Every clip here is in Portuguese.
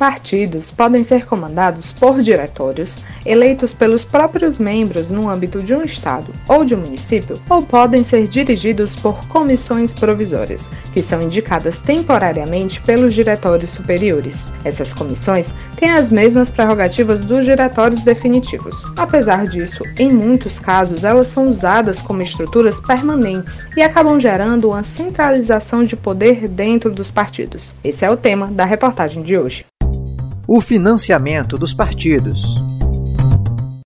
Partidos podem ser comandados por diretórios, eleitos pelos próprios membros no âmbito de um Estado ou de um município, ou podem ser dirigidos por comissões provisórias, que são indicadas temporariamente pelos diretórios superiores. Essas comissões têm as mesmas prerrogativas dos diretórios definitivos. Apesar disso, em muitos casos, elas são usadas como estruturas permanentes e acabam gerando uma centralização de poder dentro dos partidos. Esse é o tema da reportagem de hoje o financiamento dos partidos.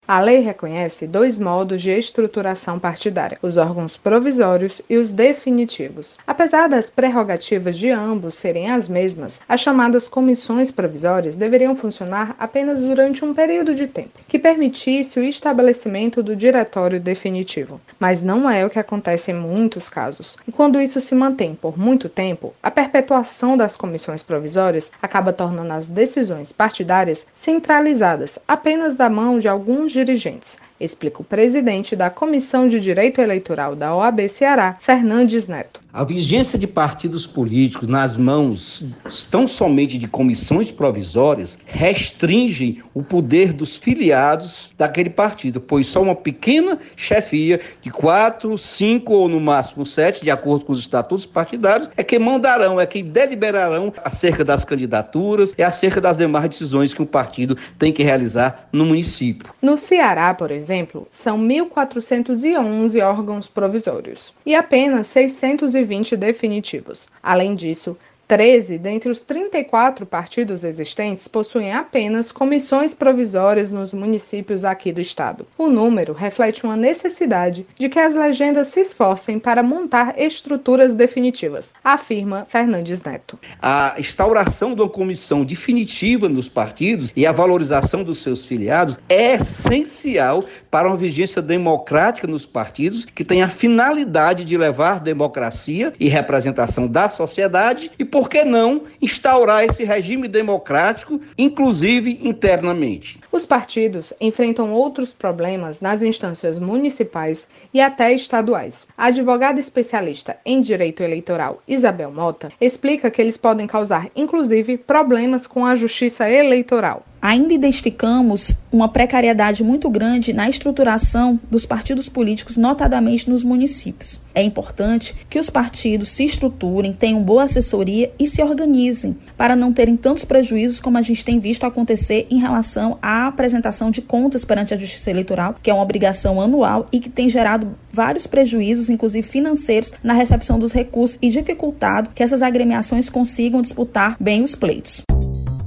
A lei reconhece dois modos de estruturação partidária: os órgãos provisórios e os definitivos. Apesar das prerrogativas de ambos serem as mesmas, as chamadas comissões provisórias deveriam funcionar apenas durante um período de tempo, que permitisse o estabelecimento do diretório definitivo. Mas não é o que acontece em muitos casos. E quando isso se mantém por muito tempo, a perpetuação das comissões provisórias acaba tornando as decisões partidárias centralizadas apenas da mão de alguns dirigentes, explica o presidente da Comissão de Direito Eleitoral da OAB Ceará, Fernandes Neto. A vigência de partidos políticos nas mãos tão somente de comissões provisórias restringe o poder dos filiados daquele partido, pois só uma pequena chefia de quatro, cinco ou no máximo sete, de acordo com os estatutos partidários, é quem mandarão, é quem deliberarão acerca das candidaturas e acerca das demais decisões que o partido tem que realizar no município. No Ceará, por exemplo, são 1.411 órgãos provisórios e apenas 620 definitivos. Além disso, 13 dentre os 34 partidos existentes possuem apenas comissões provisórias nos municípios aqui do estado. O número reflete uma necessidade de que as legendas se esforcem para montar estruturas definitivas, afirma Fernandes Neto. A instauração de uma comissão definitiva nos partidos e a valorização dos seus filiados é essencial para uma vigência democrática nos partidos que tem a finalidade de levar democracia e representação da sociedade e por que não instaurar esse regime democrático, inclusive internamente? Os partidos enfrentam outros problemas nas instâncias municipais e até estaduais. A advogada especialista em direito eleitoral Isabel Mota explica que eles podem causar, inclusive, problemas com a justiça eleitoral ainda identificamos uma precariedade muito grande na estruturação dos partidos políticos, notadamente nos municípios. É importante que os partidos se estruturem, tenham boa assessoria e se organizem para não terem tantos prejuízos como a gente tem visto acontecer em relação à apresentação de contas perante a Justiça Eleitoral, que é uma obrigação anual e que tem gerado vários prejuízos, inclusive financeiros, na recepção dos recursos e dificultado que essas agremiações consigam disputar bem os pleitos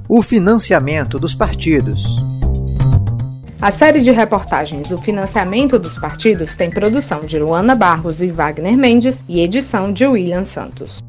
o financiamento dos partidos. A série de reportagens O Financiamento dos Partidos tem produção de Luana Barros e Wagner Mendes e edição de William Santos.